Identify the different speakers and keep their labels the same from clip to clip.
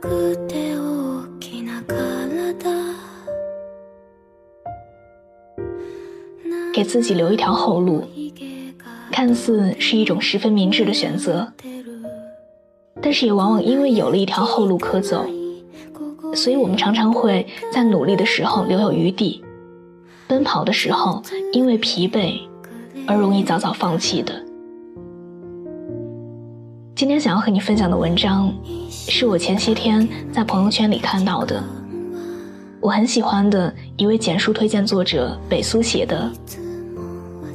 Speaker 1: くて大きな体
Speaker 2: 给自己留一条后路，看似是一种十分明智的选择，但是也往往因为有了一条后路可走，所以我们常常会在努力的时候留有余地，奔跑的时候因为疲惫而容易早早放弃的。 今天想要和你分享的文章，是我前些天在朋友圈里看到的，我很喜欢的一位简书推荐作者北苏写的。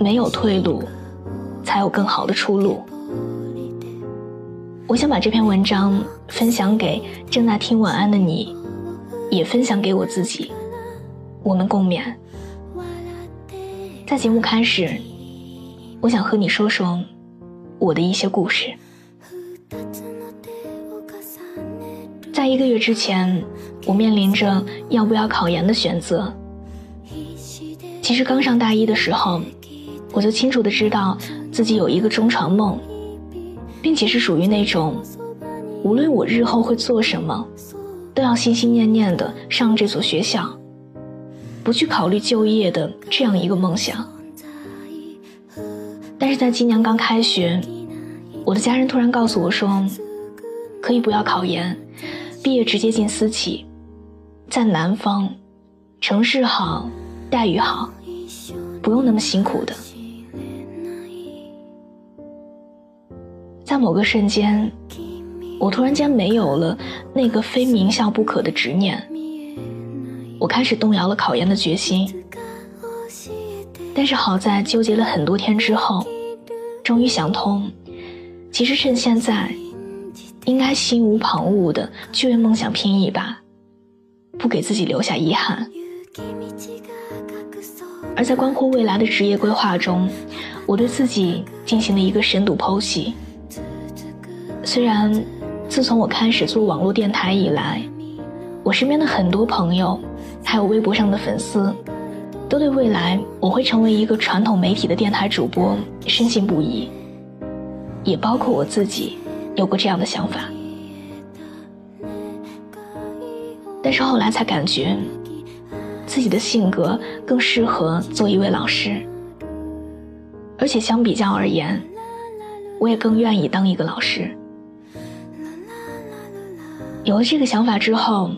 Speaker 2: 没有退路，才有更好的出路。我想把这篇文章分享给正在听晚安的你，也分享给我自己，我们共勉。在节目开始，我想和你说说我的一些故事。在一个月之前，我面临着要不要考研的选择。其实刚上大一的时候。我就清楚的知道自己有一个中传梦，并且是属于那种，无论我日后会做什么，都要心心念念的上这所学校，不去考虑就业的这样一个梦想。但是在今年刚开学，我的家人突然告诉我说，可以不要考研，毕业直接进私企，在南方，城市好，待遇好，不用那么辛苦的。在某个瞬间，我突然间没有了那个非名校不可的执念，我开始动摇了考研的决心。但是好在纠结了很多天之后，终于想通，其实趁现在，应该心无旁骛的去为梦想拼一把，不给自己留下遗憾。而在关乎未来的职业规划中，我对自己进行了一个深度剖析。虽然，自从我开始做网络电台以来，我身边的很多朋友，还有微博上的粉丝，都对未来我会成为一个传统媒体的电台主播深信不疑。也包括我自己，有过这样的想法。但是后来才感觉，自己的性格更适合做一位老师，而且相比较而言，我也更愿意当一个老师。有了这个想法之后，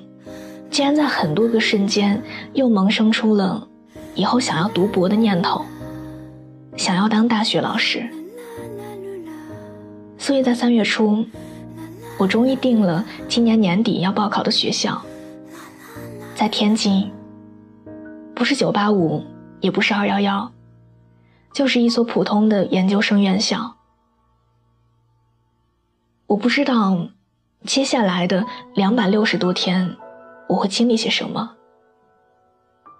Speaker 2: 竟然在很多个瞬间又萌生出了以后想要读博的念头，想要当大学老师。所以在三月初，我终于定了今年年底要报考的学校，在天津，不是九八五，也不是二幺幺，就是一所普通的研究生院校。我不知道。接下来的两百六十多天，我会经历些什么？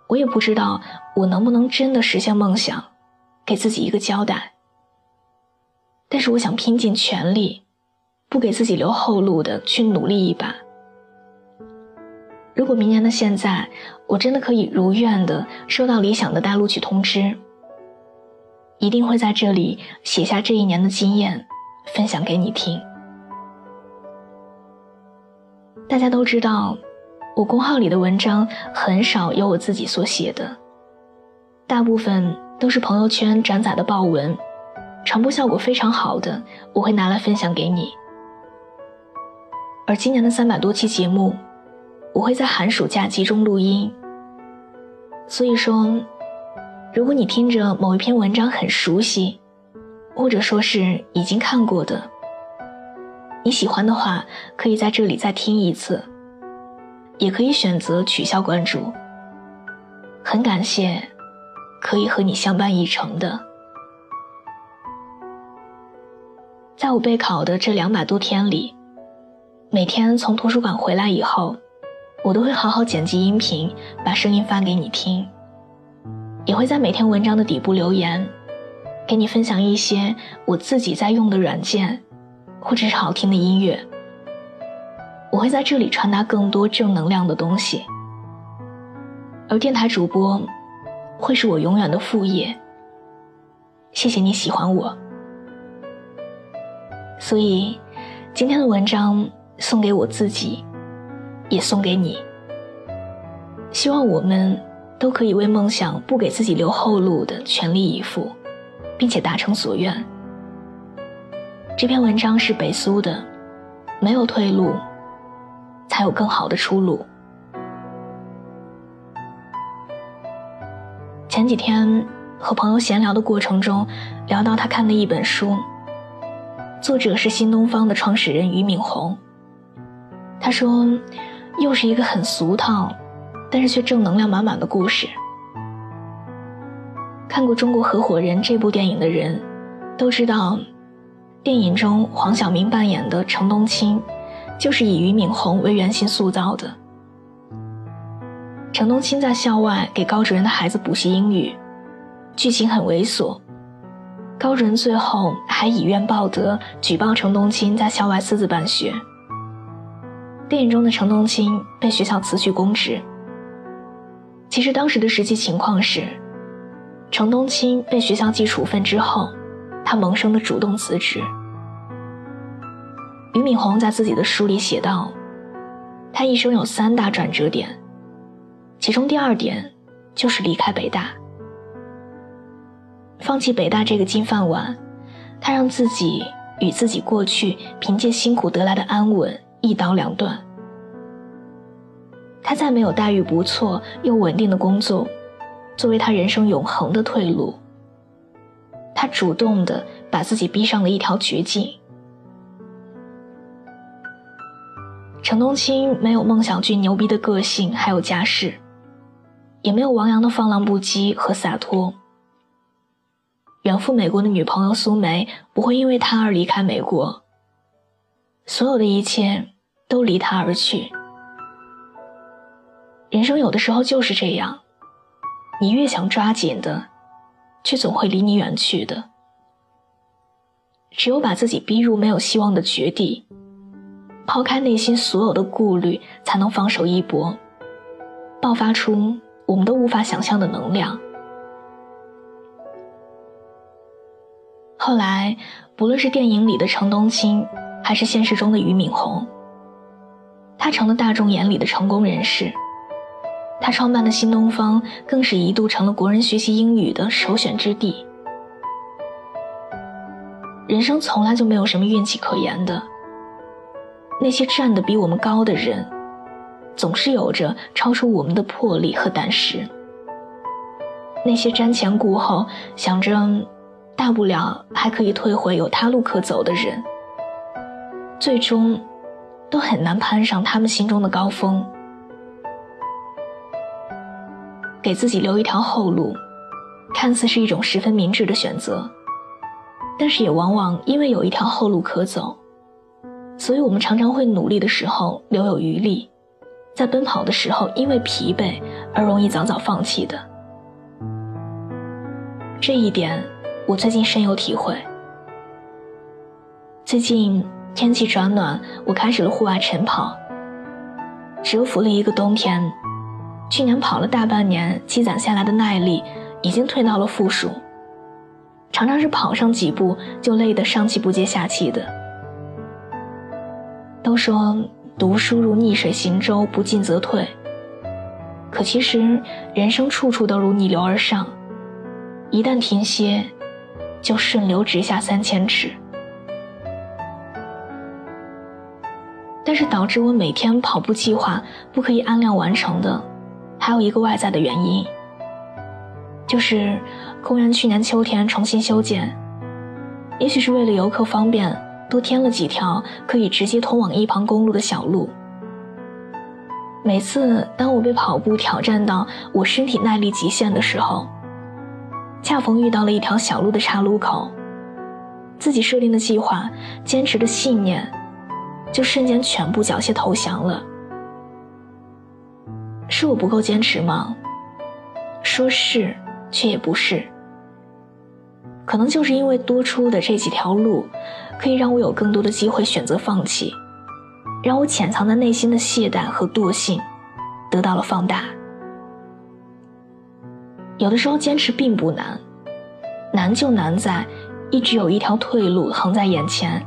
Speaker 2: 我也不知道我能不能真的实现梦想，给自己一个交代。但是我想拼尽全力，不给自己留后路的去努力一把。如果明年的现在，我真的可以如愿的收到理想的大录取通知，一定会在这里写下这一年的经验，分享给你听。大家都知道，我公号里的文章很少有我自己所写的，大部分都是朋友圈转载的爆文，传播效果非常好的，我会拿来分享给你。而今年的三百多期节目，我会在寒暑假集中录音。所以说，如果你听着某一篇文章很熟悉，或者说是已经看过的。你喜欢的话，可以在这里再听一次，也可以选择取消关注。很感谢，可以和你相伴一程的。在我备考的这两百多天里，每天从图书馆回来以后，我都会好好剪辑音频，把声音发给你听，也会在每天文章的底部留言，给你分享一些我自己在用的软件。或者是好听的音乐，我会在这里传达更多正能量的东西。而电台主播会是我永远的副业。谢谢你喜欢我，所以今天的文章送给我自己，也送给你。希望我们都可以为梦想不给自己留后路的全力以赴，并且达成所愿。这篇文章是北苏的，没有退路，才有更好的出路。前几天和朋友闲聊的过程中，聊到他看的一本书，作者是新东方的创始人俞敏洪。他说，又是一个很俗套，但是却正能量满满的故事。看过《中国合伙人》这部电影的人，都知道。电影中，黄晓明扮演的程冬青，就是以俞敏洪为原型塑造的。程冬青在校外给高主任的孩子补习英语，剧情很猥琐。高主任最后还以怨报德，举报程冬青在校外私自办学。电影中的程冬青被学校辞去公职。其实当时的实际情况是，程冬青被学校记处分之后。他萌生的主动辞职。俞敏洪在自己的书里写道：“他一生有三大转折点，其中第二点就是离开北大，放弃北大这个金饭碗，他让自己与自己过去凭借辛苦得来的安稳一刀两断。他再没有待遇不错又稳定的工作，作为他人生永恒的退路。”他主动的把自己逼上了一条绝境。程冬青没有孟小俊牛逼的个性，还有家世，也没有王阳的放浪不羁和洒脱。远赴美国的女朋友苏梅不会因为他而离开美国。所有的一切都离他而去。人生有的时候就是这样，你越想抓紧的。却总会离你远去的。只有把自己逼入没有希望的绝地，抛开内心所有的顾虑，才能放手一搏，爆发出我们都无法想象的能量。后来，不论是电影里的程冬青，还是现实中的俞敏洪，他成了大众眼里的成功人士。他创办的新东方更是一度成了国人学习英语的首选之地。人生从来就没有什么运气可言的。那些站得比我们高的人，总是有着超出我们的魄力和胆识。那些瞻前顾后，想着大不了还可以退回，有他路可走的人，最终都很难攀上他们心中的高峰。给自己留一条后路，看似是一种十分明智的选择，但是也往往因为有一条后路可走，所以我们常常会努力的时候留有余力，在奔跑的时候因为疲惫而容易早早放弃的。这一点我最近深有体会。最近天气转暖，我开始了户外晨跑，蛰伏了一个冬天。去年跑了大半年，积攒下来的耐力已经退到了负数，常常是跑上几步就累得上气不接下气的。都说读书如逆水行舟，不进则退，可其实人生处处都如逆流而上，一旦停歇，就顺流直下三千尺。但是导致我每天跑步计划不可以按量完成的。还有一个外在的原因，就是公园去年秋天重新修建，也许是为了游客方便，多添了几条可以直接通往一旁公路的小路。每次当我被跑步挑战到我身体耐力极限的时候，恰逢遇到了一条小路的岔路口，自己设定的计划、坚持的信念，就瞬间全部缴械投降了。是我不够坚持吗？说是，却也不是。可能就是因为多出的这几条路，可以让我有更多的机会选择放弃，让我潜藏在内心的懈怠和惰性得到了放大。有的时候坚持并不难，难就难在一直有一条退路横在眼前，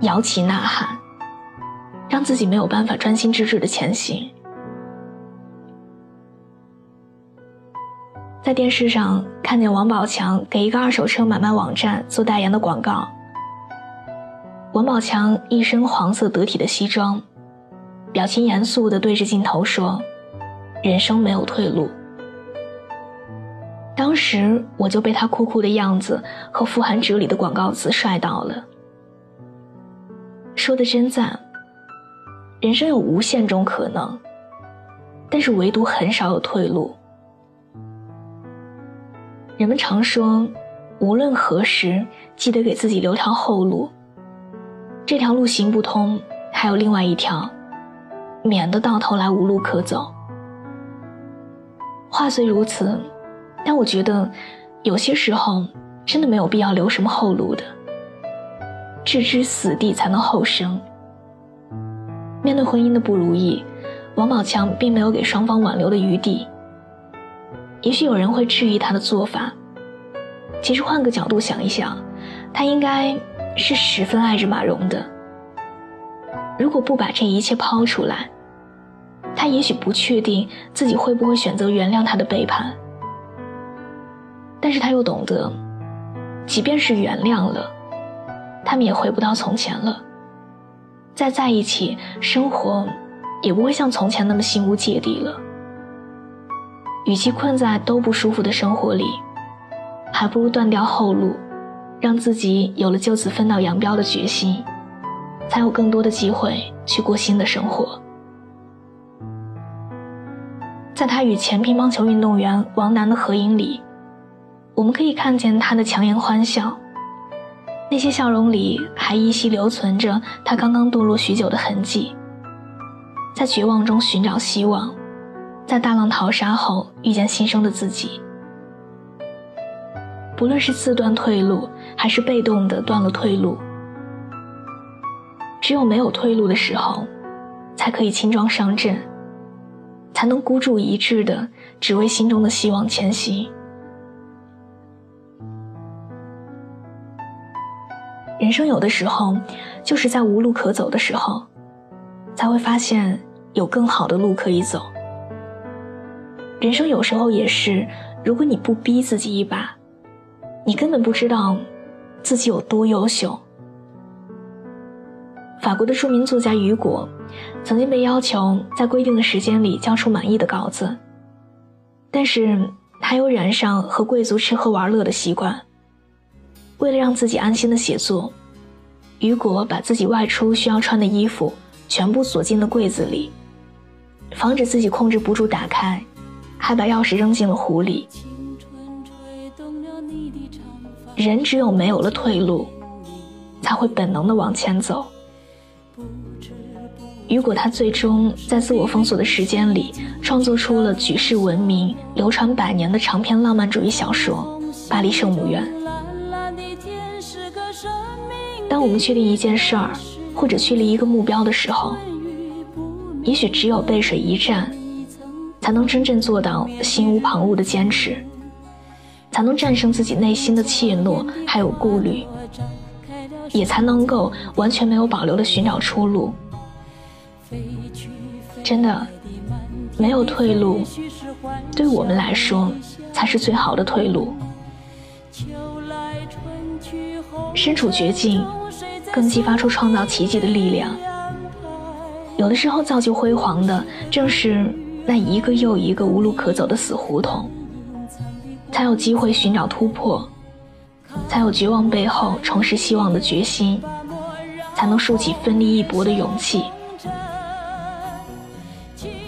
Speaker 2: 摇旗呐喊，让自己没有办法专心致志的前行。在电视上看见王宝强给一个二手车买卖网站做代言的广告。王宝强一身黄色得体的西装，表情严肃地对着镜头说：“人生没有退路。”当时我就被他酷酷的样子和富含哲理的广告词帅到了。说的真赞。人生有无限种可能，但是唯独很少有退路。人们常说，无论何时，记得给自己留条后路。这条路行不通，还有另外一条，免得到头来无路可走。话虽如此，但我觉得，有些时候真的没有必要留什么后路的。置之死地才能后生。面对婚姻的不如意，王宝强并没有给双方挽留的余地。也许有人会质疑他的做法，其实换个角度想一想，他应该是十分爱着马蓉的。如果不把这一切抛出来，他也许不确定自己会不会选择原谅他的背叛。但是他又懂得，即便是原谅了，他们也回不到从前了。再在一起生活，也不会像从前那么心无芥蒂了。与其困在都不舒服的生活里，还不如断掉后路，让自己有了就此分道扬镳的决心，才有更多的机会去过新的生活。在他与前乒乓球运动员王楠的合影里，我们可以看见他的强颜欢笑，那些笑容里还依稀留存着他刚刚堕落许久的痕迹，在绝望中寻找希望。在大浪淘沙后遇见新生的自己，不论是自断退路，还是被动的断了退路，只有没有退路的时候，才可以轻装上阵，才能孤注一掷的只为心中的希望前行。人生有的时候，就是在无路可走的时候，才会发现有更好的路可以走。人生有时候也是，如果你不逼自己一把，你根本不知道自己有多优秀。法国的著名作家雨果，曾经被要求在规定的时间里交出满意的稿子，但是他又染上和贵族吃喝玩乐的习惯。为了让自己安心的写作，雨果把自己外出需要穿的衣服全部锁进了柜子里，防止自己控制不住打开。还把钥匙扔进了湖里。人只有没有了退路，才会本能的往前走。雨果他最终在自我封锁的时间里，创作出了举世闻名、流传百年的长篇浪漫主义小说《巴黎圣母院》。当我们确定一件事儿，或者确立一个目标的时候，也许只有背水一战。才能真正做到心无旁骛的坚持，才能战胜自己内心的怯懦还有顾虑，也才能够完全没有保留的寻找出路。真的，没有退路，对我们来说才是最好的退路。身处绝境，更激发出创造奇迹的力量。有的时候，造就辉煌的正是。那一个又一个无路可走的死胡同，才有机会寻找突破，才有绝望背后重拾希望的决心，才能竖起奋力一搏的勇气。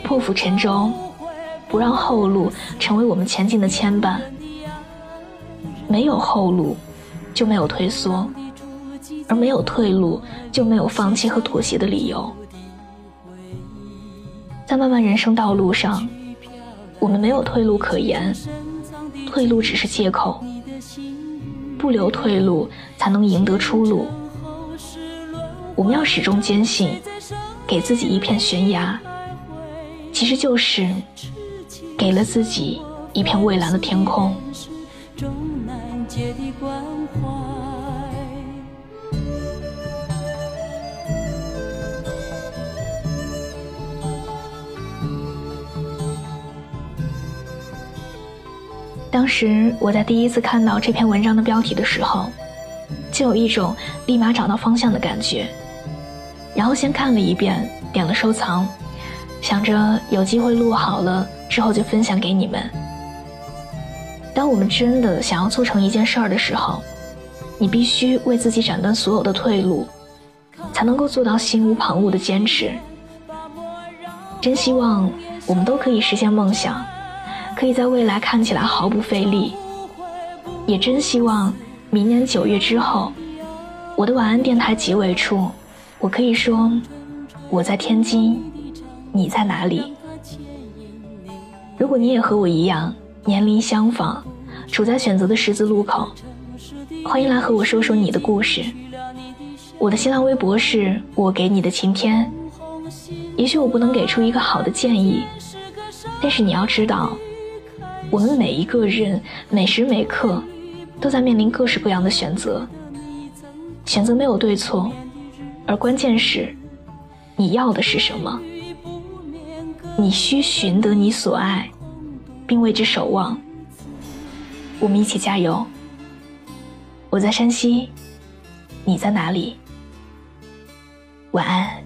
Speaker 2: 破釜沉舟，不让后路成为我们前进的牵绊。没有后路，就没有退缩，而没有退路，就没有放弃和妥协的理由。在漫漫人生道路上，我们没有退路可言，退路只是借口。不留退路，才能赢得出路。我们要始终坚信，给自己一片悬崖，其实就是给了自己一片蔚蓝的天空。当时我在第一次看到这篇文章的标题的时候，就有一种立马找到方向的感觉。然后先看了一遍，点了收藏，想着有机会录好了之后就分享给你们。当我们真的想要做成一件事儿的时候，你必须为自己斩断所有的退路，才能够做到心无旁骛的坚持。真希望我们都可以实现梦想。可以在未来看起来毫不费力，也真希望明年九月之后，我的晚安电台结尾处，我可以说我在天津，你在哪里？如果你也和我一样年龄相仿，处在选择的十字路口，欢迎来和我说说你的故事。我的新浪微博是我给你的晴天，也许我不能给出一个好的建议，但是你要知道。我们每一个人每时每刻都在面临各式各样的选择，选择没有对错，而关键是你要的是什么。你需寻得你所爱，并为之守望。我们一起加油。我在山西，你在哪里？晚安。